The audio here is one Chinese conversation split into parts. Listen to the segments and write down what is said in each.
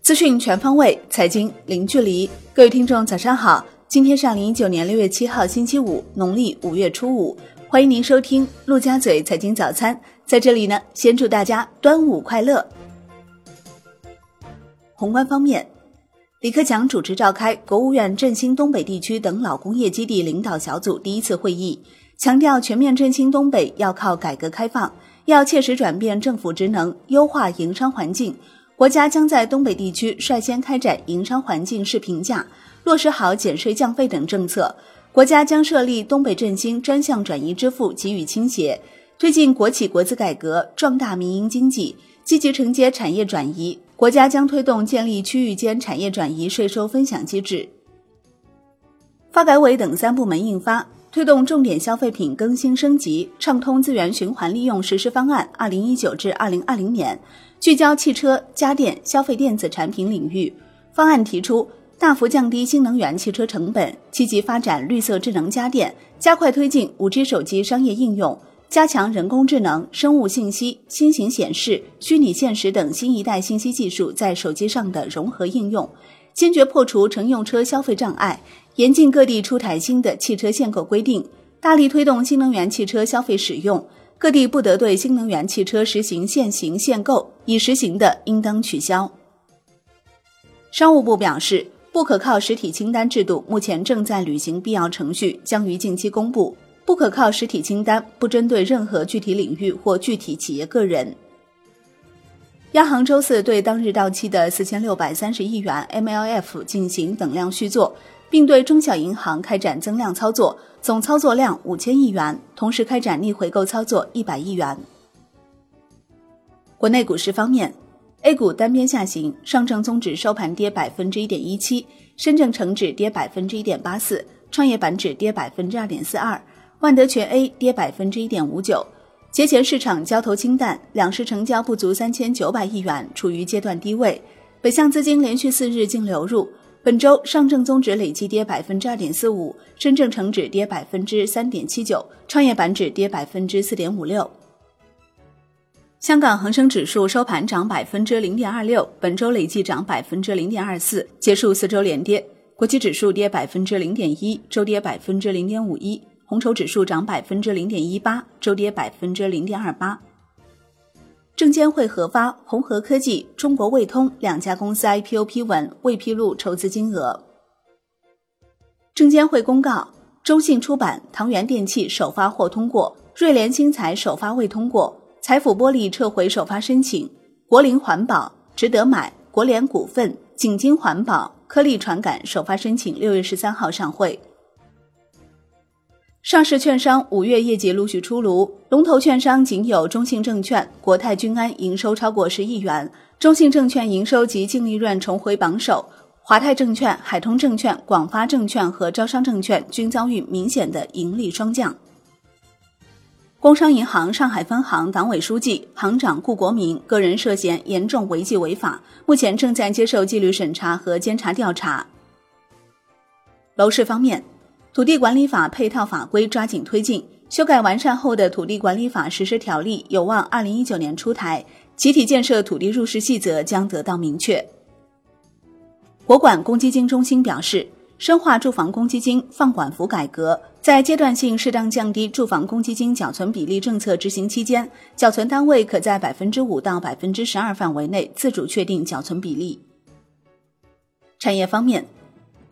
资讯全方位，财经零距离。各位听众，早上好！今天是二零一九年六月七号，星期五，农历五月初五。欢迎您收听陆家嘴财经早餐。在这里呢，先祝大家端午快乐。宏观方面，李克强主持召开国务院振兴东北地区等老工业基地领导小组第一次会议，强调全面振兴东北要靠改革开放，要切实转变政府职能，优化营商环境。国家将在东北地区率先开展营商环境视评价，落实好减税降费等政策。国家将设立东北振兴专项转移支付给予倾斜，推进国企国资改革，壮大民营经济，积极承接产业转移。国家将推动建立区域间产业转移税收分享机制。发改委等三部门印发《推动重点消费品更新升级、畅通资源循环利用实施方案（二零一九至二零二零年）》。聚焦汽车、家电、消费电子产品领域，方案提出大幅降低新能源汽车成本，积极发展绿色智能家电，加快推进五 G 手机商业应用，加强人工智能、生物信息、新型显示、虚拟现实等新一代信息技术在手机上的融合应用，坚决破除乘用车消费障碍，严禁各地出台新的汽车限购规定，大力推动新能源汽车消费使用。各地不得对新能源汽车实行限行限购，已实行的应当取消。商务部表示，不可靠实体清单制度目前正在履行必要程序，将于近期公布。不可靠实体清单不针对任何具体领域或具体企业个人。央行周四对当日到期的四千六百三十亿元 MLF 进行等量续作。并对中小银行开展增量操作，总操作量五千亿元，同时开展逆回购操作一百亿元。国内股市方面，A 股单边下行，上证综指收盘跌百分之一点一七，深证成指跌百分之一点八四，创业板指跌百分之二点四二，万德全 A 跌百分之一点五九。节前市场交投清淡，两市成交不足三千九百亿元，处于阶段低位。北向资金连续四日净流入。本周上证综指累计跌百分之二点四五，深证成指跌百分之三点七九，创业板指跌百分之四点五六。香港恒生指数收盘涨百分之零点二六，本周累计涨百分之零点二四，结束四周连跌。国际指数跌百分之零点一，周跌百分之零点五一。红筹指数涨百分之零点一八，周跌百分之零点二八。证监会核发红河科技、中国卫通两家公司 IPO 批文，未披露筹资金额。证监会公告，中信出版、唐元电器首发或通过，瑞联新材首发未通过，财富玻璃撤回首发申请，国林环保、值得买、国联股份、景金环保、科力传感首发申请六月十三号上会。上市券商五月业绩陆续出炉，龙头券商仅有中信证券、国泰君安营收超过十亿元，中信证券营收及净利润重回榜首，华泰证券、海通证券、广发证券和招商证券均遭遇明显的盈利双降。工商银行上海分行党委书记、行长顾国明个人涉嫌严重违纪违法，目前正在接受纪律审查和监察调查。楼市方面。土地管理法配套法规抓紧推进，修改完善后的土地管理法实施条例有望二零一九年出台，集体建设土地入市细则将得到明确。国管公积金中心表示，深化住房公积金放管服改革，在阶段性适当降低住房公积金缴存比例政策执行期间，缴存单位可在百分之五到百分之十二范围内自主确定缴存比例。产业方面。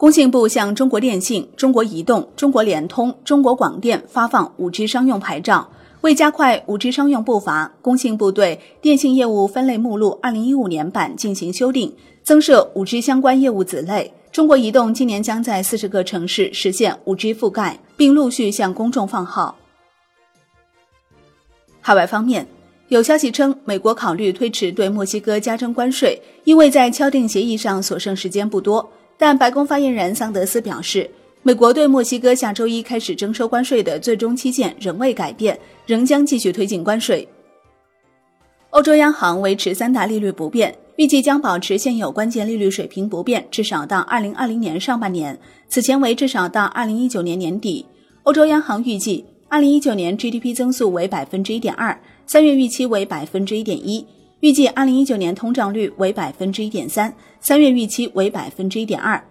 工信部向中国电信、中国移动、中国联通、中国广电发放 5G 商用牌照。为加快 5G 商用步伐，工信部对电信业务分类目录2015年版进行修订，增设 5G 相关业务子类。中国移动今年将在四十个城市实现 5G 覆盖，并陆续向公众放号。海外方面，有消息称，美国考虑推迟对墨西哥加征关税，因为在敲定协议上所剩时间不多。但白宫发言人桑德斯表示，美国对墨西哥下周一开始征收关税的最终期限仍未改变，仍将继续推进关税。欧洲央行维持三大利率不变，预计将保持现有关键利率水平不变，至少到二零二零年上半年，此前为至少到二零一九年年底。欧洲央行预计，二零一九年 GDP 增速为百分之一点二，三月预期为百分之一点一，预计二零一九年通胀率为百分之一点三，三月预期为百分之一点二。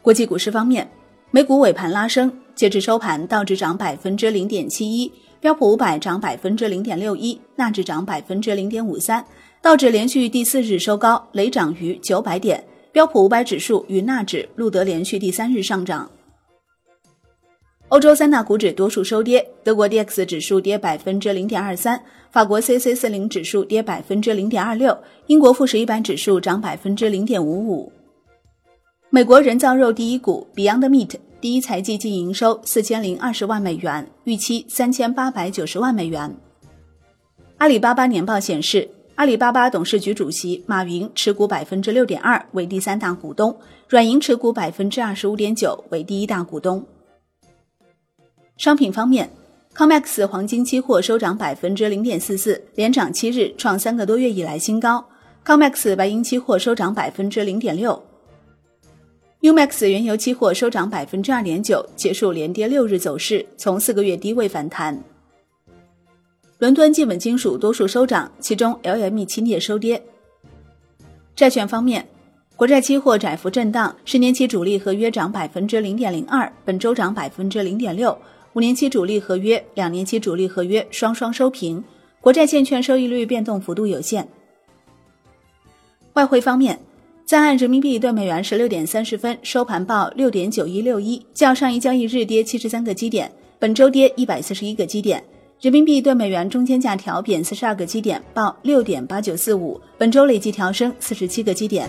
国际股市方面，美股尾盘拉升，截至收盘，道指涨百分之零点七一，标普五百涨百分之零点六一，纳指涨百分之零点五三。道指连续第四日收高，累涨逾九百点；标普五百指数与纳指录得连续第三日上涨。欧洲三大股指多数收跌，德国 D X 指数跌百分之零点二三，法国 C C 四零指数跌百分之零点二六，英国富时一百指数涨百分之零点五五。美国人造肉第一股 Beyond Meat 第一财季净营收四千零二十万美元，预期三千八百九十万美元。阿里巴巴年报显示。阿里巴巴董事局主席马云持股百分之六点二，为第三大股东；软银持股百分之二十五点九，为第一大股东。商品方面，COMEX 黄金期货收涨百分之零点四四，连涨七日，创三个多月以来新高。COMEX 白银期货收涨百分之零点六，UMAX 原油期货收涨百分之二点九，结束连跌六日走势，从四个月低位反弹。伦敦基本金属多数收涨，其中 LME 期镍收跌。债券方面，国债期货窄幅震荡，十年期主力合约涨百分之零点零二，本周涨百分之零点六；五年期主力合约、两年期主力合约双双收平。国债现券收益率变动幅度有限。外汇方面，在岸人民币兑美元十六点三十分收盘报六点九一六一，较上一交易日跌七十三个基点，本周跌一百四十一个基点。人民币对美元中间价调贬四十二个基点，报六点八九四五，本周累计调升四十七个基点。